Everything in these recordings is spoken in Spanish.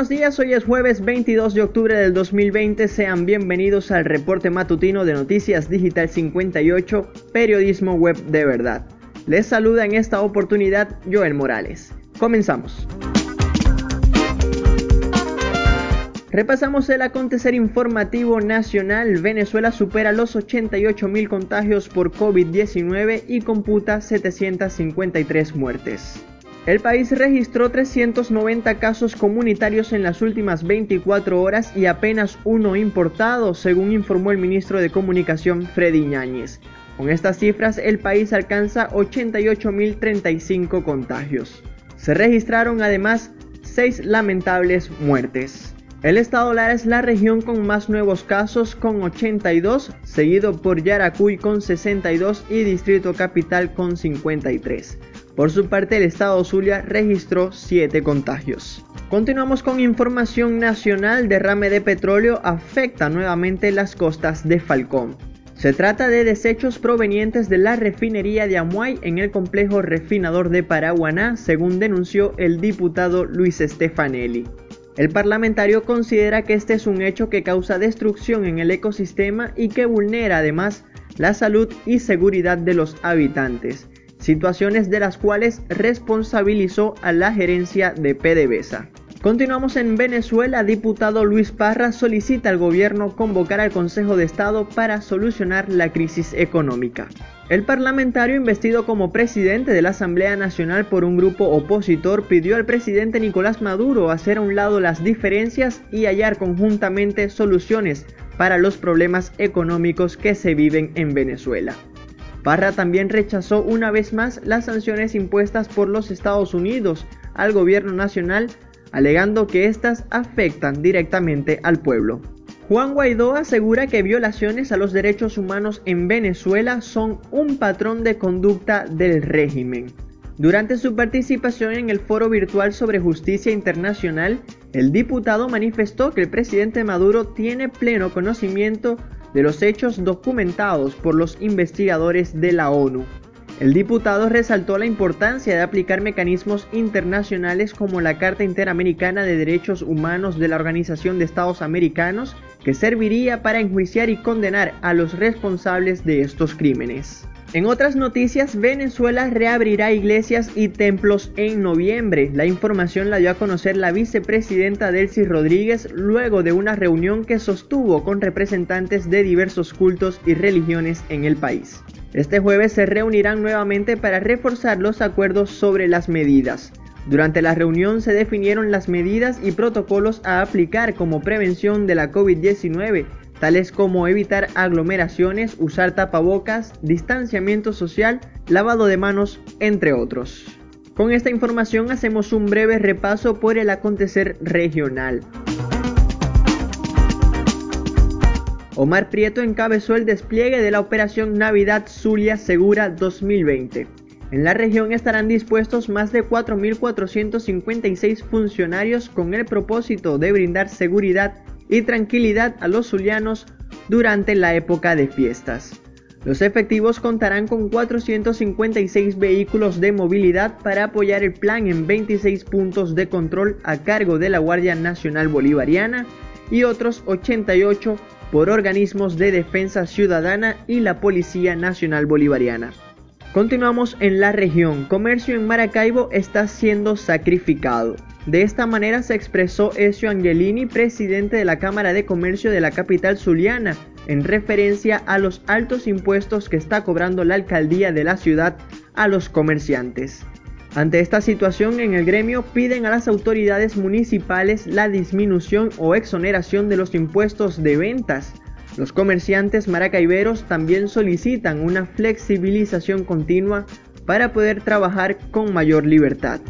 buenos días, hoy es jueves 22 de octubre del 2020, sean bienvenidos al reporte matutino de Noticias Digital 58, periodismo web de verdad. Les saluda en esta oportunidad Joel Morales. Comenzamos. Repasamos el acontecer informativo nacional. Venezuela supera los 88 mil contagios por COVID-19 y computa 753 muertes. El país registró 390 casos comunitarios en las últimas 24 horas y apenas uno importado, según informó el ministro de Comunicación Freddy Ñáñez. Con estas cifras, el país alcanza 88.035 contagios. Se registraron además 6 lamentables muertes. El estado Lara es la región con más nuevos casos con 82, seguido por Yaracuy con 62 y Distrito Capital con 53. Por su parte, el estado Zulia registró 7 contagios. Continuamos con información nacional. Derrame de petróleo afecta nuevamente las costas de Falcón. Se trata de desechos provenientes de la refinería de Amuay en el complejo refinador de Paraguaná, según denunció el diputado Luis Stefanelli. El parlamentario considera que este es un hecho que causa destrucción en el ecosistema y que vulnera además la salud y seguridad de los habitantes, situaciones de las cuales responsabilizó a la gerencia de PDVSA. Continuamos en Venezuela. Diputado Luis Parra solicita al gobierno convocar al Consejo de Estado para solucionar la crisis económica. El parlamentario investido como presidente de la Asamblea Nacional por un grupo opositor pidió al presidente Nicolás Maduro hacer a un lado las diferencias y hallar conjuntamente soluciones para los problemas económicos que se viven en Venezuela. Parra también rechazó una vez más las sanciones impuestas por los Estados Unidos al gobierno nacional alegando que éstas afectan directamente al pueblo. Juan Guaidó asegura que violaciones a los derechos humanos en Venezuela son un patrón de conducta del régimen. Durante su participación en el foro virtual sobre justicia internacional, el diputado manifestó que el presidente Maduro tiene pleno conocimiento de los hechos documentados por los investigadores de la ONU. El diputado resaltó la importancia de aplicar mecanismos internacionales como la Carta Interamericana de Derechos Humanos de la Organización de Estados Americanos, que serviría para enjuiciar y condenar a los responsables de estos crímenes. En otras noticias, Venezuela reabrirá iglesias y templos en noviembre. La información la dio a conocer la vicepresidenta Delcy Rodríguez luego de una reunión que sostuvo con representantes de diversos cultos y religiones en el país. Este jueves se reunirán nuevamente para reforzar los acuerdos sobre las medidas. Durante la reunión se definieron las medidas y protocolos a aplicar como prevención de la COVID-19, tales como evitar aglomeraciones, usar tapabocas, distanciamiento social, lavado de manos, entre otros. Con esta información hacemos un breve repaso por el acontecer regional. Omar Prieto encabezó el despliegue de la Operación Navidad Zulia Segura 2020. En la región estarán dispuestos más de 4.456 funcionarios con el propósito de brindar seguridad y tranquilidad a los zulianos durante la época de fiestas. Los efectivos contarán con 456 vehículos de movilidad para apoyar el plan en 26 puntos de control a cargo de la Guardia Nacional Bolivariana y otros 88 por organismos de defensa ciudadana y la Policía Nacional Bolivariana. Continuamos en la región. Comercio en Maracaibo está siendo sacrificado. De esta manera se expresó Ezio Angelini, presidente de la Cámara de Comercio de la capital zuliana, en referencia a los altos impuestos que está cobrando la alcaldía de la ciudad a los comerciantes. Ante esta situación en el gremio piden a las autoridades municipales la disminución o exoneración de los impuestos de ventas. Los comerciantes maracaiberos también solicitan una flexibilización continua para poder trabajar con mayor libertad.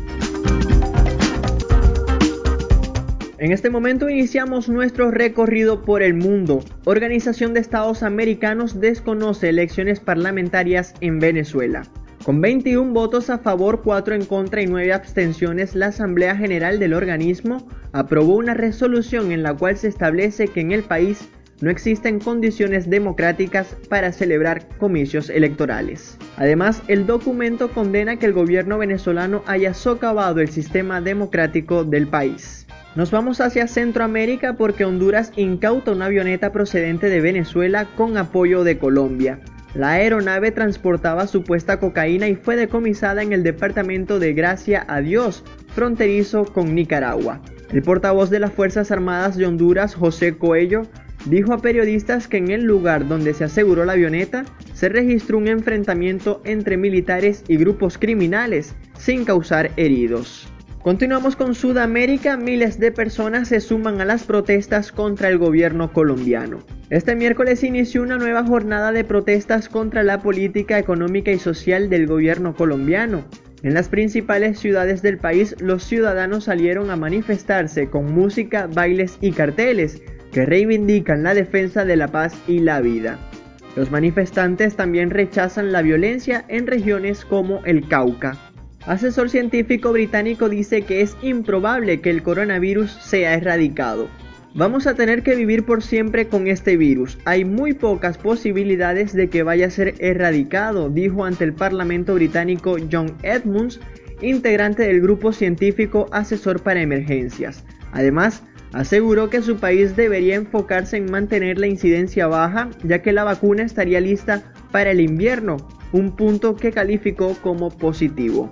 En este momento iniciamos nuestro recorrido por el mundo. Organización de Estados Americanos desconoce elecciones parlamentarias en Venezuela. Con 21 votos a favor, 4 en contra y 9 abstenciones, la Asamblea General del organismo aprobó una resolución en la cual se establece que en el país no existen condiciones democráticas para celebrar comicios electorales. Además, el documento condena que el gobierno venezolano haya socavado el sistema democrático del país. Nos vamos hacia Centroamérica porque Honduras incauta una avioneta procedente de Venezuela con apoyo de Colombia. La aeronave transportaba supuesta cocaína y fue decomisada en el departamento de Gracia a Dios, fronterizo con Nicaragua. El portavoz de las Fuerzas Armadas de Honduras, José Coello, dijo a periodistas que en el lugar donde se aseguró la avioneta se registró un enfrentamiento entre militares y grupos criminales sin causar heridos. Continuamos con Sudamérica, miles de personas se suman a las protestas contra el gobierno colombiano. Este miércoles inició una nueva jornada de protestas contra la política económica y social del gobierno colombiano. En las principales ciudades del país los ciudadanos salieron a manifestarse con música, bailes y carteles que reivindican la defensa de la paz y la vida. Los manifestantes también rechazan la violencia en regiones como el Cauca. Asesor científico británico dice que es improbable que el coronavirus sea erradicado. Vamos a tener que vivir por siempre con este virus. Hay muy pocas posibilidades de que vaya a ser erradicado, dijo ante el Parlamento británico John Edmunds, integrante del grupo científico asesor para emergencias. Además, aseguró que su país debería enfocarse en mantener la incidencia baja, ya que la vacuna estaría lista para el invierno, un punto que calificó como positivo.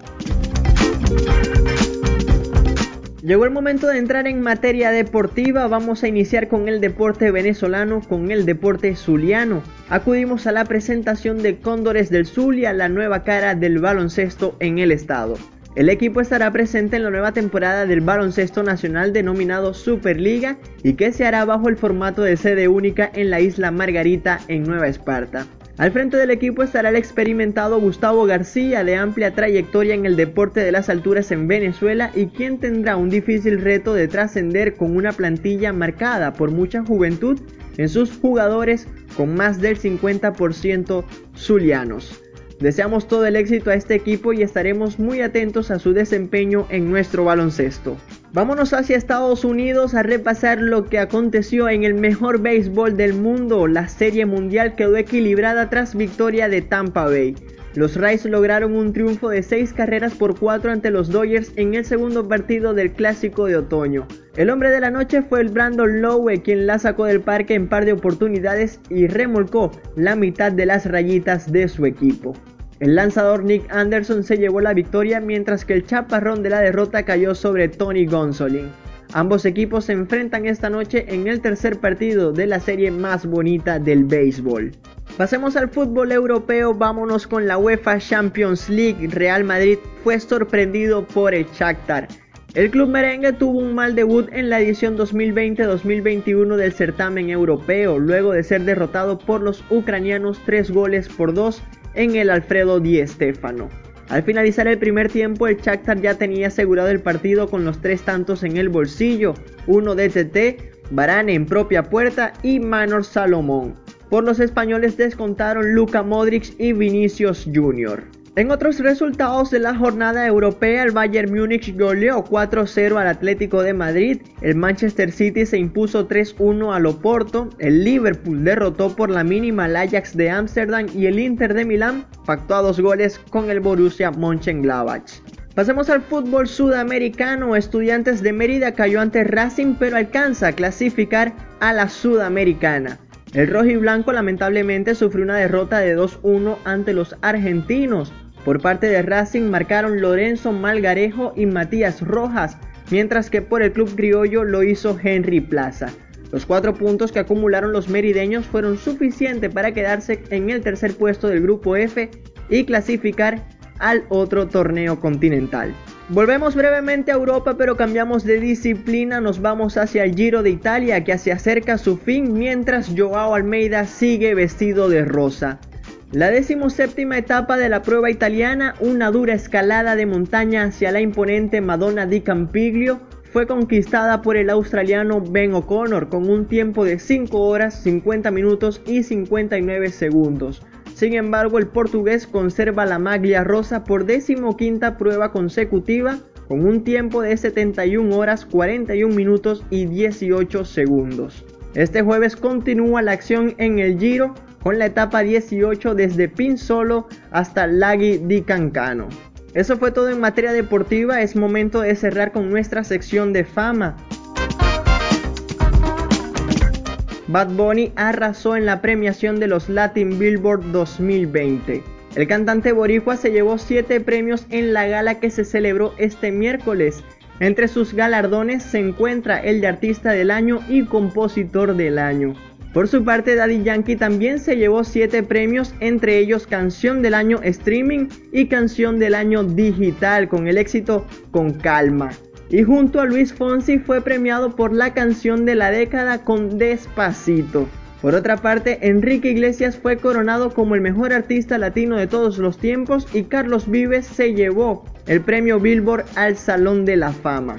Llegó el momento de entrar en materia deportiva, vamos a iniciar con el deporte venezolano, con el deporte zuliano. Acudimos a la presentación de Cóndores del Zulia, la nueva cara del baloncesto en el estado. El equipo estará presente en la nueva temporada del baloncesto nacional denominado Superliga y que se hará bajo el formato de sede única en la isla Margarita en Nueva Esparta. Al frente del equipo estará el experimentado Gustavo García, de amplia trayectoria en el deporte de las alturas en Venezuela y quien tendrá un difícil reto de trascender con una plantilla marcada por mucha juventud en sus jugadores con más del 50% zulianos. Deseamos todo el éxito a este equipo y estaremos muy atentos a su desempeño en nuestro baloncesto. Vámonos hacia Estados Unidos a repasar lo que aconteció en el mejor béisbol del mundo. La serie mundial quedó equilibrada tras victoria de Tampa Bay. Los Rays lograron un triunfo de 6 carreras por 4 ante los Dodgers en el segundo partido del clásico de otoño. El hombre de la noche fue el Brandon Lowe quien la sacó del parque en par de oportunidades y remolcó la mitad de las rayitas de su equipo. El lanzador Nick Anderson se llevó la victoria mientras que el chaparrón de la derrota cayó sobre Tony Gonsolin. Ambos equipos se enfrentan esta noche en el tercer partido de la serie más bonita del béisbol. Pasemos al fútbol europeo, vámonos con la UEFA Champions League. Real Madrid fue sorprendido por el Shakhtar. El club merengue tuvo un mal debut en la edición 2020-2021 del certamen europeo, luego de ser derrotado por los ucranianos 3 goles por 2 en el Alfredo Di Stéfano. Al finalizar el primer tiempo, el Shakhtar ya tenía asegurado el partido con los tres tantos en el bolsillo, uno de TT, Varane en propia puerta y Manor Salomón. Por los españoles descontaron Luka Modric y Vinicius Jr. En otros resultados de la jornada europea, el Bayern Múnich goleó 4-0 al Atlético de Madrid, el Manchester City se impuso 3-1 al Oporto, el Liverpool derrotó por la mínima al Ajax de Ámsterdam y el Inter de Milán pactó a dos goles con el Borussia Mönchengladbach. Pasemos al fútbol sudamericano. Estudiantes de Mérida cayó ante Racing, pero alcanza a clasificar a la Sudamericana. El rojo y blanco lamentablemente sufrió una derrota de 2-1 ante los argentinos. Por parte de Racing marcaron Lorenzo Malgarejo y Matías Rojas, mientras que por el club criollo lo hizo Henry Plaza. Los cuatro puntos que acumularon los merideños fueron suficientes para quedarse en el tercer puesto del grupo F y clasificar al otro torneo continental. Volvemos brevemente a Europa pero cambiamos de disciplina, nos vamos hacia el Giro de Italia que se acerca a su fin mientras Joao Almeida sigue vestido de rosa. La decimoséptima etapa de la prueba italiana, una dura escalada de montaña hacia la imponente Madonna di Campiglio, fue conquistada por el australiano Ben O'Connor con un tiempo de 5 horas, 50 minutos y 59 segundos. Sin embargo, el portugués conserva la maglia rosa por decimoquinta prueba consecutiva con un tiempo de 71 horas, 41 minutos y 18 segundos. Este jueves continúa la acción en el Giro con la etapa 18 desde Pin Solo hasta Lagui di Cancano. Eso fue todo en materia deportiva, es momento de cerrar con nuestra sección de fama. Bad Bunny arrasó en la premiación de los Latin Billboard 2020. El cantante boricua se llevó 7 premios en la gala que se celebró este miércoles. Entre sus galardones se encuentra el de Artista del Año y Compositor del Año. Por su parte, Daddy Yankee también se llevó 7 premios, entre ellos Canción del Año Streaming y Canción del Año Digital, con el éxito Con Calma. Y junto a Luis Fonsi fue premiado por la canción de la década con Despacito. Por otra parte, Enrique Iglesias fue coronado como el mejor artista latino de todos los tiempos y Carlos Vives se llevó el premio Billboard al Salón de la Fama.